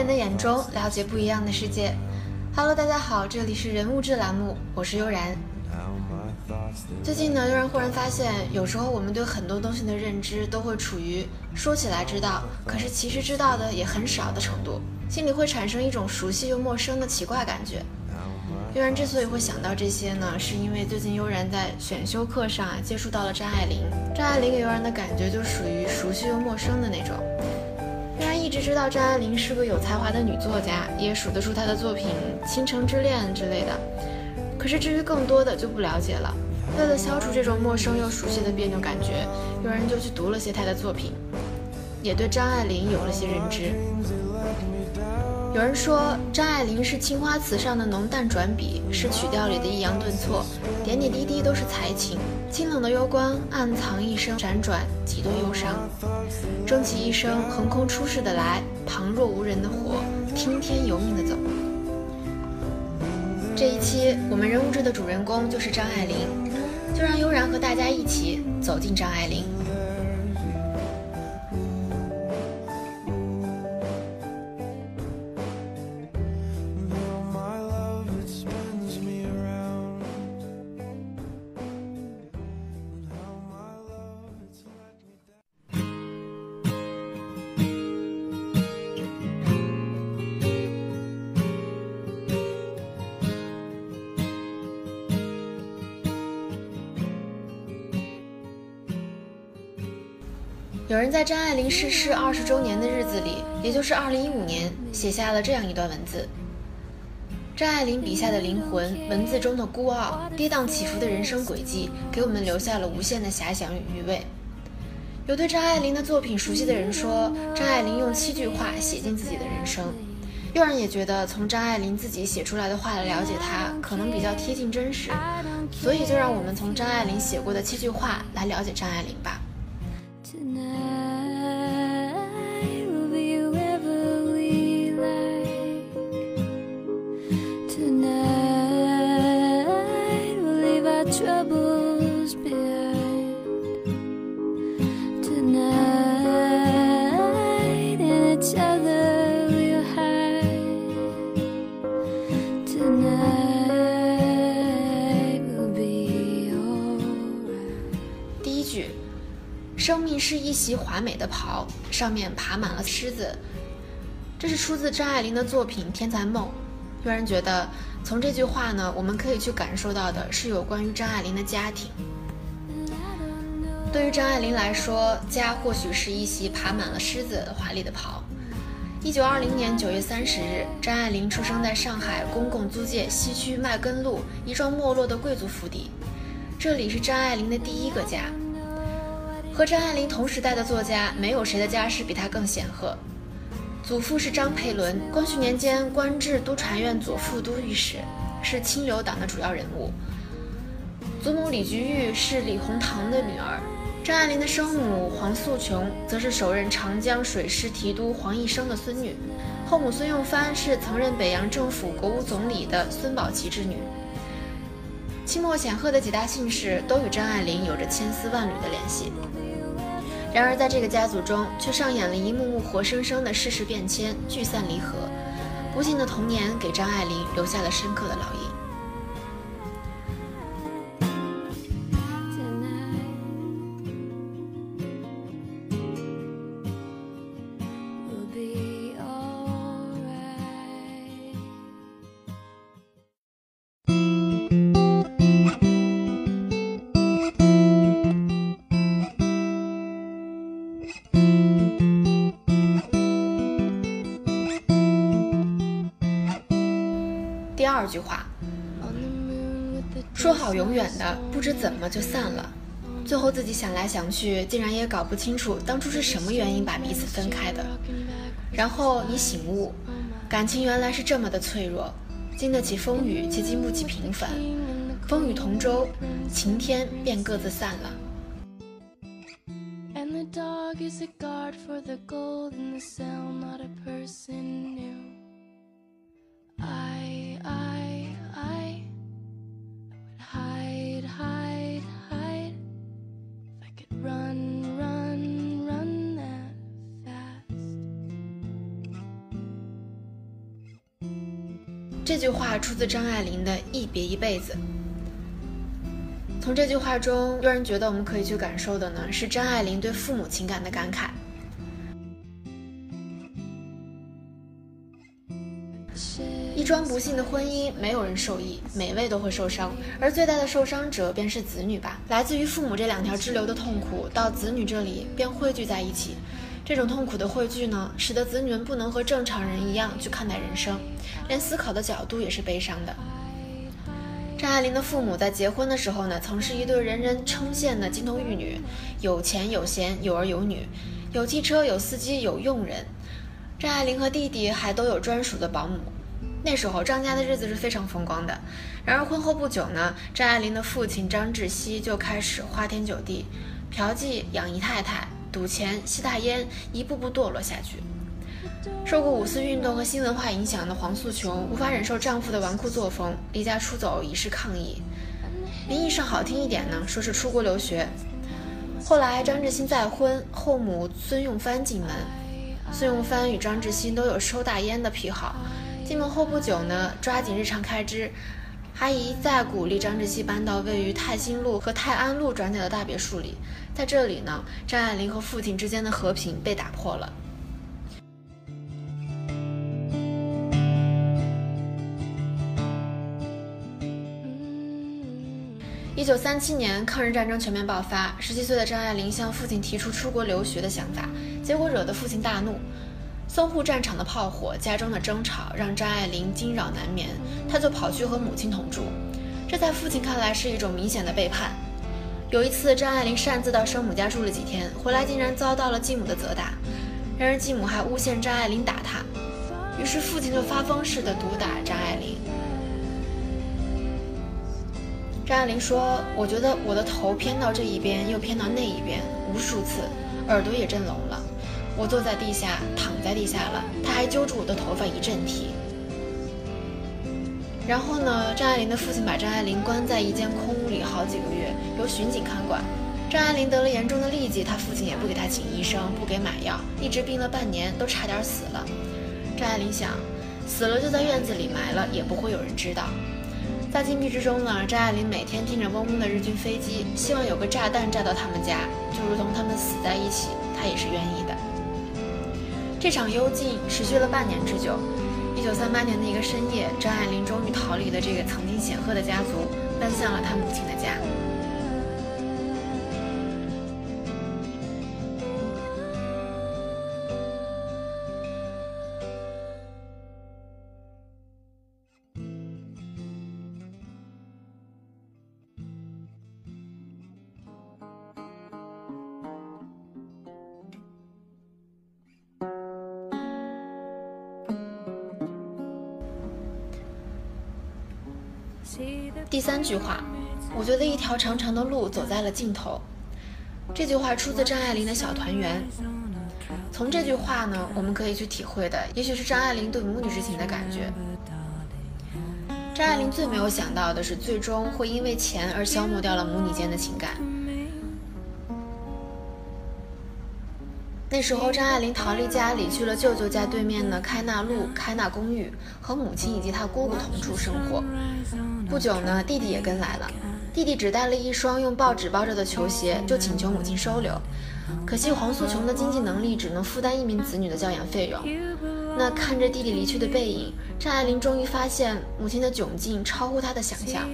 人的眼中了解不一样的世界。Hello，大家好，这里是人物志栏目，我是悠然。最近呢，悠然忽然发现，有时候我们对很多东西的认知都会处于说起来知道，可是其实知道的也很少的程度，心里会产生一种熟悉又陌生的奇怪感觉。悠然之所以会想到这些呢，是因为最近悠然在选修课上啊接触到了张爱玲，张爱玲给悠然的感觉就属于熟悉又陌生的那种。一直知道张爱玲是个有才华的女作家，也数得出她的作品《倾城之恋》之类的，可是至于更多的就不了解了。为了消除这种陌生又熟悉的别扭感觉，有人就去读了些她的作品，也对张爱玲有了些认知。有人说张爱玲是青花瓷上的浓淡转笔，是曲调里的抑扬顿挫，点点滴滴都是才情。清冷的幽光暗藏一生辗转几多忧伤，终其一生横空出世的来，旁若无人的活，听天由命的走。这一期我们人物志的主人公就是张爱玲，就让悠然和大家一起走进张爱玲。有人在张爱玲逝世二十周年的日子里，也就是二零一五年，写下了这样一段文字：张爱玲笔下的灵魂，文字中的孤傲、跌宕起伏的人生轨迹，给我们留下了无限的遐想与余味。有对张爱玲的作品熟悉的人说，张爱玲用七句话写尽自己的人生。有人也觉得，从张爱玲自己写出来的话来了解她，可能比较贴近真实。所以，就让我们从张爱玲写过的七句话来了解张爱玲吧。是一袭华美的袍，上面爬满了虱子。这是出自张爱玲的作品《天才梦》。有人觉得，从这句话呢，我们可以去感受到的是有关于张爱玲的家庭。对于张爱玲来说，家或许是一袭爬满了虱子的华丽的袍。一九二零年九月三十日，张爱玲出生在上海公共租界西区麦根路一幢没落的贵族府邸，这里是张爱玲的第一个家。和张爱玲同时代的作家，没有谁的家世比她更显赫。祖父是张培伦，光绪年间官至都察院左副都御史，是清流党的主要人物。祖母李菊玉是李鸿堂的女儿。张爱玲的生母黄素琼则是首任长江水师提督黄义生的孙女，后母孙用芳是曾任北洋政府国务总理的孙宝琦之女。清末显赫的几大姓氏都与张爱玲有着千丝万缕的联系。然而，在这个家族中，却上演了一幕幕活生生的世事变迁、聚散离合。不幸的童年给张爱玲留下了深刻的烙印。句话，说好永远的，不知怎么就散了。最后自己想来想去，竟然也搞不清楚当初是什么原因把彼此分开的。然后你醒悟，感情原来是这么的脆弱，经得起风雨，却经不起平凡。风雨同舟，晴天便各自散了。这句话出自张爱玲的《一别一辈子》。从这句话中，让人觉得我们可以去感受的呢，是张爱玲对父母情感的感慨。桩不幸的婚姻，没有人受益，每位都会受伤，而最大的受伤者便是子女吧。来自于父母这两条支流的痛苦，到子女这里便汇聚在一起。这种痛苦的汇聚呢，使得子女们不能和正常人一样去看待人生，连思考的角度也是悲伤的。张爱玲的父母在结婚的时候呢，曾是一对人人称羡的金童玉女，有钱有闲，有儿有女，有汽车有司机有佣人。张爱玲和弟弟还都有专属的保姆。那时候张家的日子是非常风光的。然而婚后不久呢，张爱玲的父亲张志熙就开始花天酒地，嫖妓养姨太太。赌钱、吸大烟，一步步堕落下去。受过五四运动和新文化影响的黄素琼，无法忍受丈夫的纨绔作风，离家出走以示抗议。名义上好听一点呢，说是出国留学。后来张志新再婚，后母孙用帆进门。孙用帆与张志新都有抽大烟的癖好。进门后不久呢，抓紧日常开支，还一再鼓励张志新搬到位于泰兴路和泰安路转角的大别墅里。在这里呢，张爱玲和父亲之间的和平被打破了。一九三七年，抗日战争全面爆发，十七岁的张爱玲向父亲提出出国留学的想法，结果惹得父亲大怒。淞沪战场的炮火、家中的争吵让张爱玲惊扰难眠，她就跑去和母亲同住，这在父亲看来是一种明显的背叛。有一次，张爱玲擅自到生母家住了几天，回来竟然遭到了继母的责打。然而继母还诬陷张爱玲打她，于是父亲就发疯似的毒打张爱玲。张爱玲说：“我觉得我的头偏到这一边，又偏到那一边，无数次，耳朵也震聋了。我坐在地下，躺在地下了，他还揪住我的头发一阵踢。”然后呢？张爱玲的父亲把张爱玲关在一间空屋里好几个月，由巡警看管。张爱玲得了严重的痢疾，她父亲也不给她请医生，不给买药，一直病了半年，都差点死了。张爱玲想，死了就在院子里埋了，也不会有人知道。在禁闭之中呢，张爱玲每天听着嗡嗡的日军飞机，希望有个炸弹炸到他们家，就如同他们死在一起，她也是愿意的。这场幽禁持续了半年之久。一九三八年的一个深夜，张爱玲终于逃离了这个曾经显赫的家族，奔向了她母亲的家。第三句话，我觉得一条长长的路走在了尽头。这句话出自张爱玲的《小团圆》。从这句话呢，我们可以去体会的，也许是张爱玲对母女之情的感觉。张爱玲最没有想到的是，最终会因为钱而消磨掉了母女间的情感。那时候，张爱玲逃离家里，去了舅舅家对面的开纳路开纳公寓，和母亲以及她姑姑同处生活。不久呢，弟弟也跟来了。弟弟只带了一双用报纸包着的球鞋，就请求母亲收留。可惜黄素琼的经济能力只能负担一名子女的教养费用。那看着弟弟离去的背影，张爱玲终于发现母亲的窘境超乎她的想象。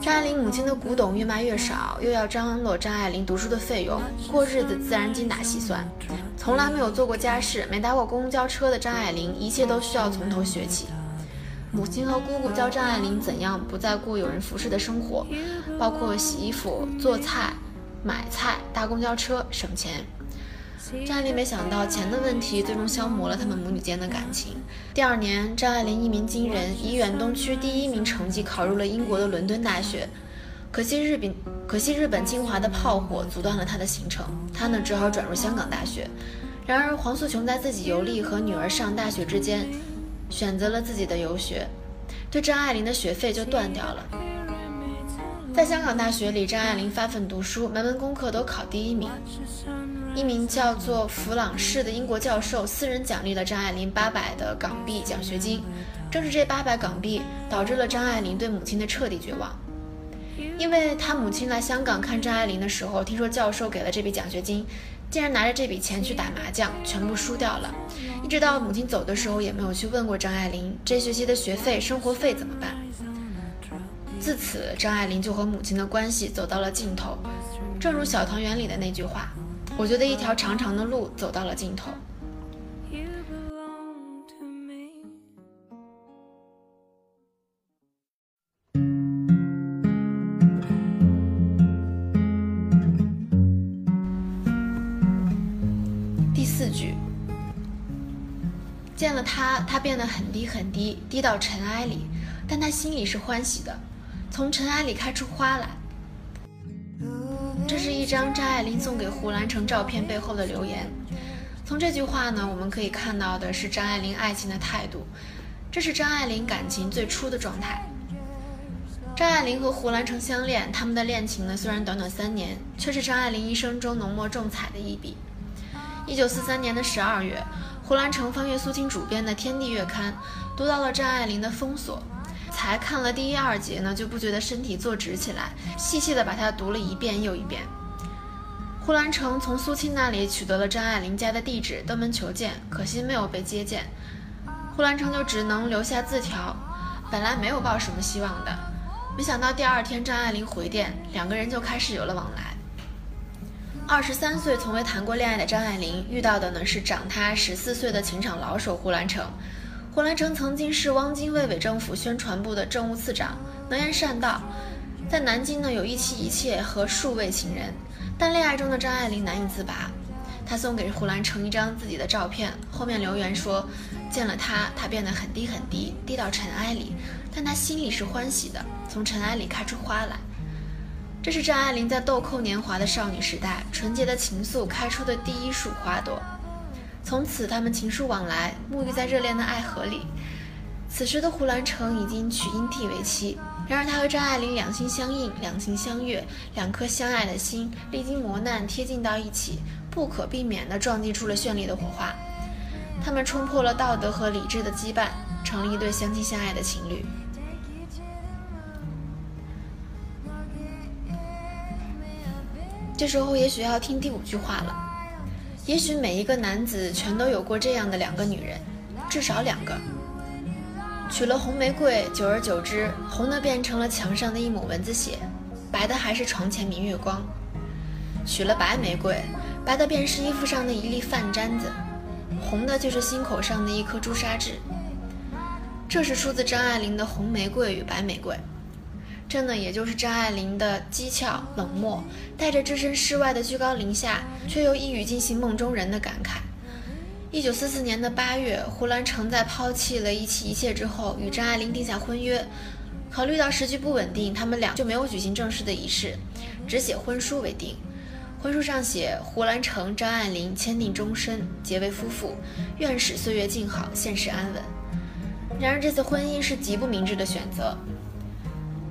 张爱玲母亲的古董越卖越少，又要张罗张爱玲读书的费用，过日子自然精打细算。从来没有做过家事、没搭过公交车的张爱玲，一切都需要从头学起。母亲和姑姑教张爱玲怎样不再过有人服侍的生活，包括洗衣服、做菜、买菜、搭公交车、省钱。张爱玲没想到钱的问题最终消磨了他们母女间的感情。第二年，张爱玲一鸣惊人，以远东区第一名成绩考入了英国的伦敦大学。可惜日本，可惜日本侵华的炮火阻断了她的行程，她呢只好转入香港大学。然而黄素琼在自己游历和女儿上大学之间，选择了自己的游学，对张爱玲的学费就断掉了。在香港大学里，张爱玲发奋读书，门门功课都考第一名。一名叫做弗朗士的英国教授私人奖励了张爱玲八百的港币奖学金。正是这八百港币导致了张爱玲对母亲的彻底绝望，因为她母亲来香港看张爱玲的时候，听说教授给了这笔奖学金，竟然拿着这笔钱去打麻将，全部输掉了。一直到母亲走的时候，也没有去问过张爱玲这学期的学费、生活费怎么办。自此，张爱玲就和母亲的关系走到了尽头。正如《小团圆》里的那句话。我觉得一条长长的路走到了尽头。他，他变得很低很低，低到尘埃里，但他心里是欢喜的，从尘埃里开出花来。这是一张张爱玲送给胡兰成照片背后的留言。从这句话呢，我们可以看到的是张爱玲爱情的态度。这是张爱玲感情最初的状态。张爱玲和胡兰成相恋，他们的恋情呢，虽然短短三年，却是张爱玲一生中浓墨重彩的一笔。一九四三年的十二月，胡兰成翻阅苏青主编的《天地月刊》，读到了张爱玲的《封锁》。才看了第一二节呢，就不觉得身体坐直起来，细细的把它读了一遍又一遍。胡兰成从苏青那里取得了张爱玲家的地址，登门求见，可惜没有被接见。胡兰成就只能留下字条，本来没有抱什么希望的，没想到第二天张爱玲回电，两个人就开始有了往来。二十三岁从未谈过恋爱的张爱玲遇到的呢是长她十四岁的情场老手胡兰成。胡兰成曾经是汪精卫伪政府宣传部的政务次长，能言善道，在南京呢有一妻一妾和数位情人，但恋爱中的张爱玲难以自拔。她送给胡兰成一张自己的照片，后面留言说：“见了他，他变得很低很低，低到尘埃里，但他心里是欢喜的，从尘埃里开出花来。”这是张爱玲在豆蔻年华的少女时代，纯洁的情愫开出的第一束花朵。从此，他们情书往来，沐浴在热恋的爱河里。此时的胡兰成已经娶殷娣为妻，然而他和张爱玲两心相印，两情相悦，两颗相爱的心历经磨难贴近到一起，不可避免地撞击出了绚丽的火花。他们冲破了道德和理智的羁绊，成了一对相亲相爱的情侣。这时候，也许要听第五句话了。也许每一个男子全都有过这样的两个女人，至少两个。娶了红玫瑰，久而久之，红的变成了墙上的一抹蚊子血，白的还是床前明月光。娶了白玫瑰，白的便是衣服上的一粒饭粘子，红的就是心口上的一颗朱砂痣。这是出自张爱玲的《红玫瑰与白玫瑰》。这呢，也就是张爱玲的讥诮冷漠，带着置身事外的居高临下，却又一语惊醒梦中人的感慨。一九四四年的八月，胡兰成在抛弃了一妻一妾之后，与张爱玲定下婚约。考虑到时局不稳定，他们俩就没有举行正式的仪式，只写婚书为定。婚书上写：胡兰成、张爱玲签订终身，结为夫妇，愿使岁月静好，现世安稳。然而，这次婚姻是极不明智的选择。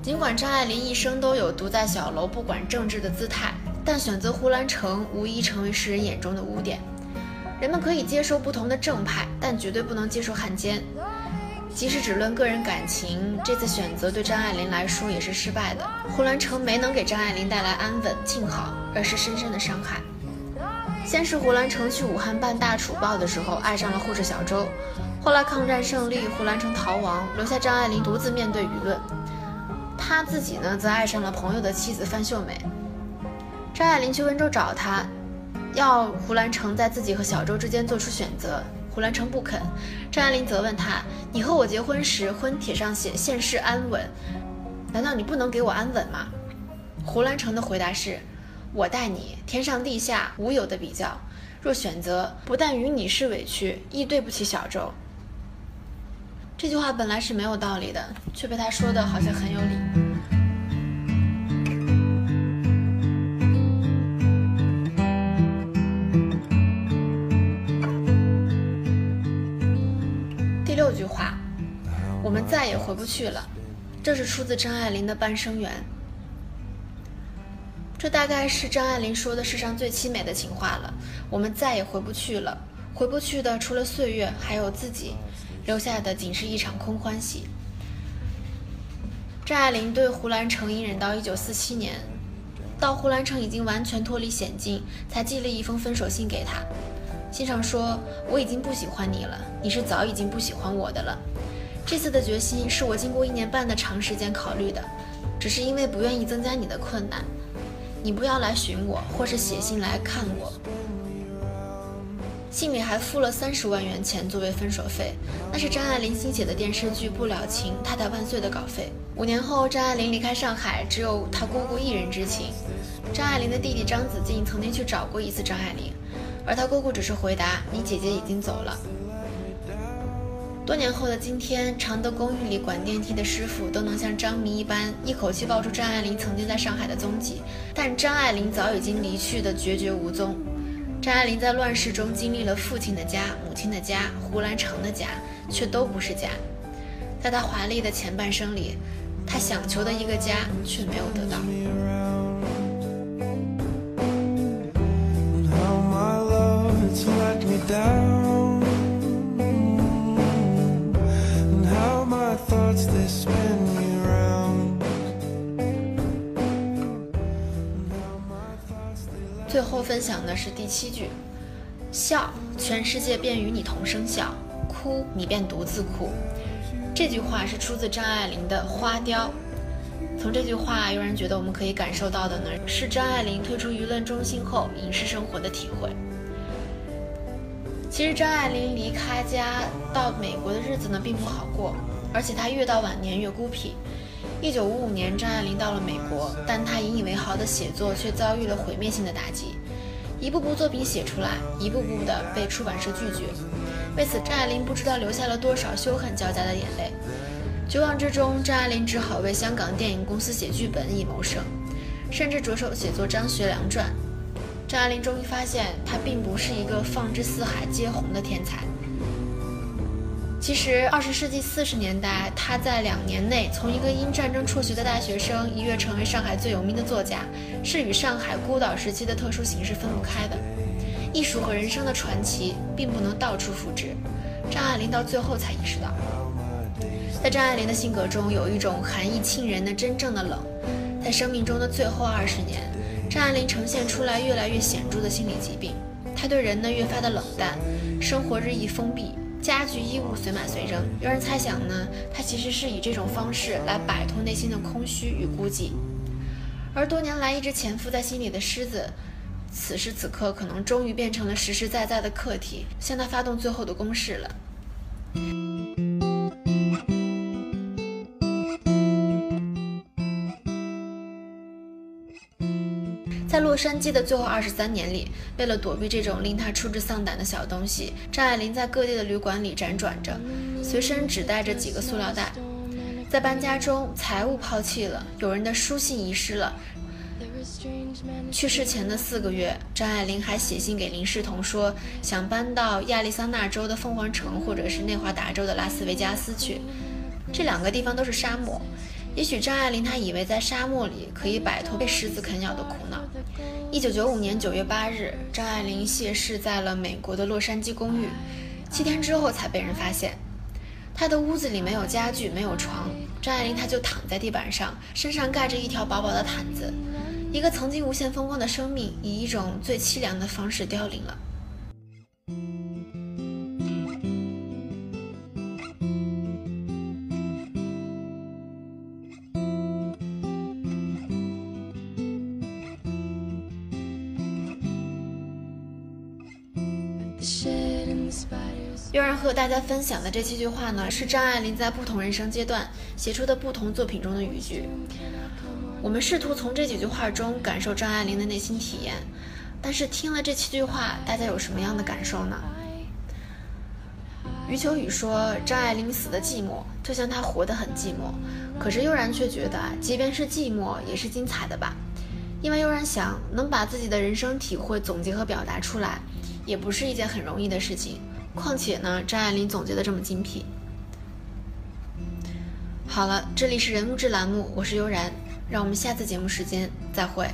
尽管张爱玲一生都有独在小楼不管政治的姿态，但选择胡兰成无疑成为世人眼中的污点。人们可以接受不同的正派，但绝对不能接受汉奸。即使只论个人感情，这次选择对张爱玲来说也是失败的。胡兰成没能给张爱玲带来安稳静好，而是深深的伤害。先是胡兰成去武汉办大楚报的时候爱上了护士小周，后来抗战胜利，胡兰成逃亡，留下张爱玲独自面对舆论。他自己呢，则爱上了朋友的妻子范秀美。张爱玲去温州找他，要胡兰成在自己和小周之间做出选择。胡兰成不肯。张爱玲责问他：“你和我结婚时，婚帖上写现世安稳，难道你不能给我安稳吗？”胡兰成的回答是：“我待你天上地下无有的比较，若选择，不但与你是委屈，亦对不起小周。”这句话本来是没有道理的，却被他说的好像很有理。第六句话，我们再也回不去了。这是出自张爱玲的《半生缘》。这大概是张爱玲说的世上最凄美的情话了。我们再也回不去了，回不去的除了岁月，还有自己，留下的仅是一场空欢喜。张爱玲对胡兰成隐忍到一九四七年，到胡兰成已经完全脱离险境，才寄了一封分手信给他。信上说：“我已经不喜欢你了，你是早已经不喜欢我的了。这次的决心是我经过一年半的长时间考虑的，只是因为不愿意增加你的困难。你不要来寻我，或是写信来看我。”信里还付了三十万元钱作为分手费，那是张爱玲新写的电视剧《不了情》《太太万岁》的稿费。五年后，张爱玲离开上海，只有她姑姑一人知情。张爱玲的弟弟张子静曾经去找过一次张爱玲。而她姑姑只是回答：“你姐姐已经走了。”多年后的今天，常德公寓里管电梯的师傅都能像张迷一般，一口气报出张爱玲曾经在上海的踪迹。但张爱玲早已经离去的决绝无踪。张爱玲在乱世中经历了父亲的家、母亲的家、胡兰成的家，却都不是家。在她华丽的前半生里，她想求的一个家却没有得到。最后分享的是第七句：笑，全世界便与你同声笑；哭，你便独自哭。这句话是出自张爱玲的《花雕》。从这句话，有人觉得我们可以感受到的呢，是张爱玲退出舆论中心后影视生活的体会。其实张爱玲离开家到美国的日子呢，并不好过，而且她越到晚年越孤僻。一九五五年，张爱玲到了美国，但她引以为豪的写作却遭遇了毁灭性的打击。一部部作品写出来，一步步的被出版社拒绝。为此，张爱玲不知道流下了多少羞恨交加的眼泪。绝望之中，张爱玲只好为香港电影公司写剧本以谋生，甚至着手写作《张学良传》。张爱玲终于发现，她并不是一个放之四海皆红的天才。其实，二十世纪四十年代，他在两年内从一个因战争辍学的大学生，一跃成为上海最有名的作家，是与上海孤岛时期的特殊形式分不开的。艺术和人生的传奇，并不能到处复制。张爱玲到最后才意识到，在张爱玲的性格中，有一种寒意沁人的真正的冷。在生命中的最后二十年。张爱玲呈现出来越来越显著的心理疾病，她对人呢越发的冷淡，生活日益封闭，家具衣物随买随扔。有人猜想呢，他其实是以这种方式来摆脱内心的空虚与孤寂。而多年来一直潜伏在心里的狮子，此时此刻可能终于变成了实实在在的客体，向他发动最后的攻势了。洛杉矶的最后二十三年里，为了躲避这种令他出之丧胆的小东西，张爱玲在各地的旅馆里辗转着，随身只带着几个塑料袋。在搬家中，财物抛弃了，有人的书信遗失了。去世前的四个月，张爱玲还写信给林世彤说，想搬到亚利桑那州的凤凰城，或者是内华达州的拉斯维加斯去。这两个地方都是沙漠。也许张爱玲她以为在沙漠里可以摆脱被狮子啃咬的苦恼。一九九五年九月八日，张爱玲谢世在了美国的洛杉矶公寓，七天之后才被人发现。她的屋子里没有家具，没有床，张爱玲她就躺在地板上，身上盖着一条薄薄的毯子。一个曾经无限风光的生命，以一种最凄凉的方式凋零了。和大家分享的这七句话呢，是张爱玲在不同人生阶段写出的不同作品中的语句。我们试图从这几句话中感受张爱玲的内心体验，但是听了这七句话，大家有什么样的感受呢？余秋雨说：“张爱玲死的寂寞，就像她活得很寂寞。”可是悠然却觉得，即便是寂寞，也是精彩的吧。因为悠然想，能把自己的人生体会总结和表达出来，也不是一件很容易的事情。况且呢，张爱玲总结的这么精辟。好了，这里是人物志栏目，我是悠然，让我们下次节目时间再会。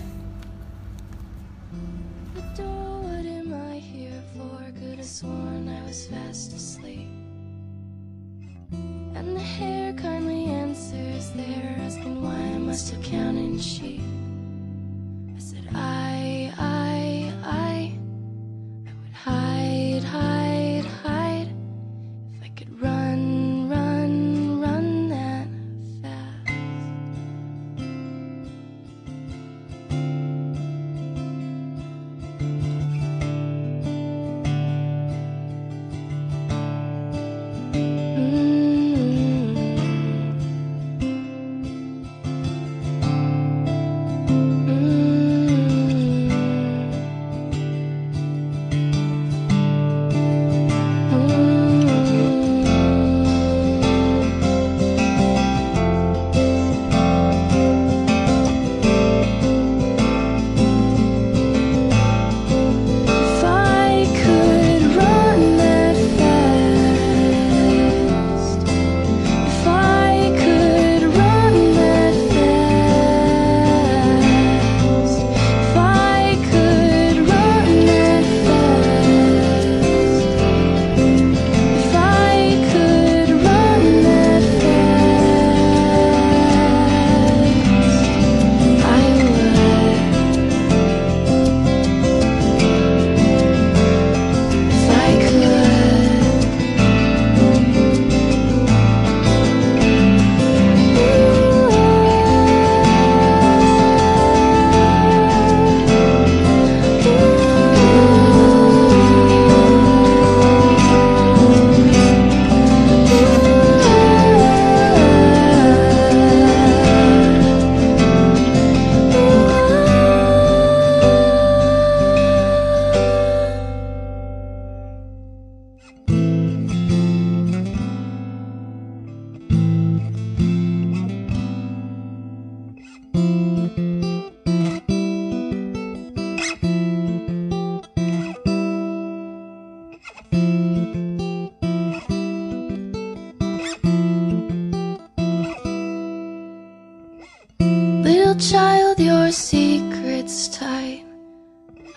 Child, your secret's tight.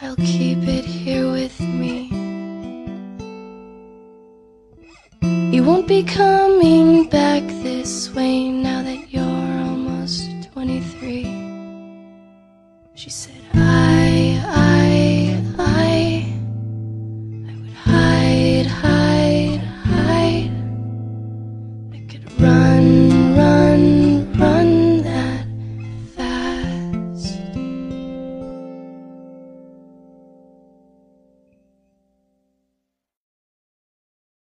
I'll keep it here with me. You won't be